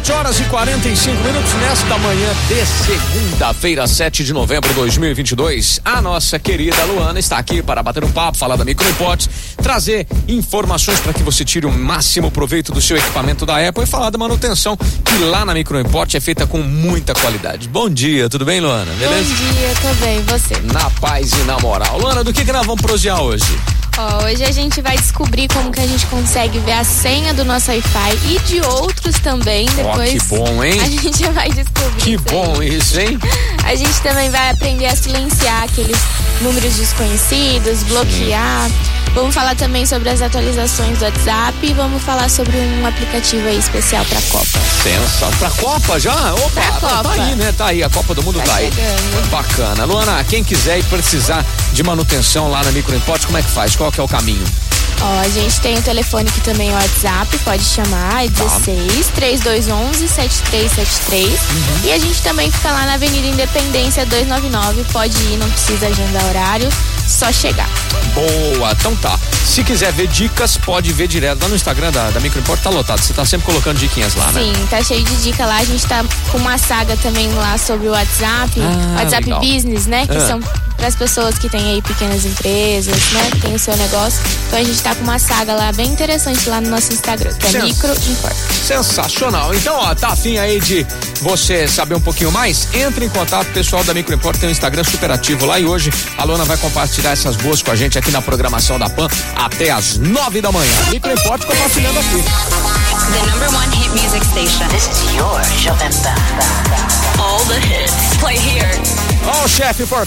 7 horas e 45 minutos nesta manhã de segunda-feira, 7 de novembro de 2022. A nossa querida Luana está aqui para bater um papo, falar da Microimport, trazer informações para que você tire o máximo proveito do seu equipamento da Apple e falar da manutenção que lá na Microimport é feita com muita qualidade. Bom dia, tudo bem, Luana? Beleza? Bom dia, tô bem, você? Na paz e na moral. Luana, do que, que nós vamos prosear hoje? Ó, hoje a gente vai descobrir como que a gente consegue ver a senha do nosso Wi-Fi e de outros também. Depois Ó, que bom, hein? a gente vai descobrir. Que isso bom isso, hein? A gente também vai aprender a silenciar aqueles números desconhecidos, bloquear. Vamos falar também sobre as atualizações do WhatsApp e vamos falar sobre um aplicativo aí especial pra Copa. Pensa, pra Copa já? Opa, Pra tá, tá Copa. aí, né? Tá aí, a Copa do Mundo tá, Tá aí. Bacana. Luana, quem quiser e precisar de manutenção lá na Microimport, como é que faz? Qual que é o caminho? Ó, a gente tem o telefone que também é o WhatsApp, pode chamar, é Tá. 16 3211 7373. Uhum. E a gente também fica lá na Avenida Independência 299, pode ir, não precisa agendar horário, só chegar. Boa, então tá. Se quiser ver dicas, pode ver direto lá no Instagram da, da Microimport, tá lotado. Você tá sempre colocando diquinhas lá, né? Sim, tá cheio de dica lá. A gente tá com uma saga também lá sobre o WhatsApp, Ah, WhatsApp legal. Business, né? Que Ah. são para as pessoas que têm aí pequenas empresas, né? Que tem o seu negócio. Então a gente tá com uma saga lá bem interessante lá no nosso Instagram, que é Sens- Micro Import. Sensacional. Então, ó, tá afim aí de você saber um pouquinho mais? Entre em contato, pessoal da Microimport tem um Instagram super ativo lá e hoje a Luana vai compartilhar essas boas com a gente aqui na programação da PAN até às nove da manhã. Microimport compartilhando aqui. The number one hit music station. This is your Jovem Pan. All the hits. Play here. Ó, o chefe por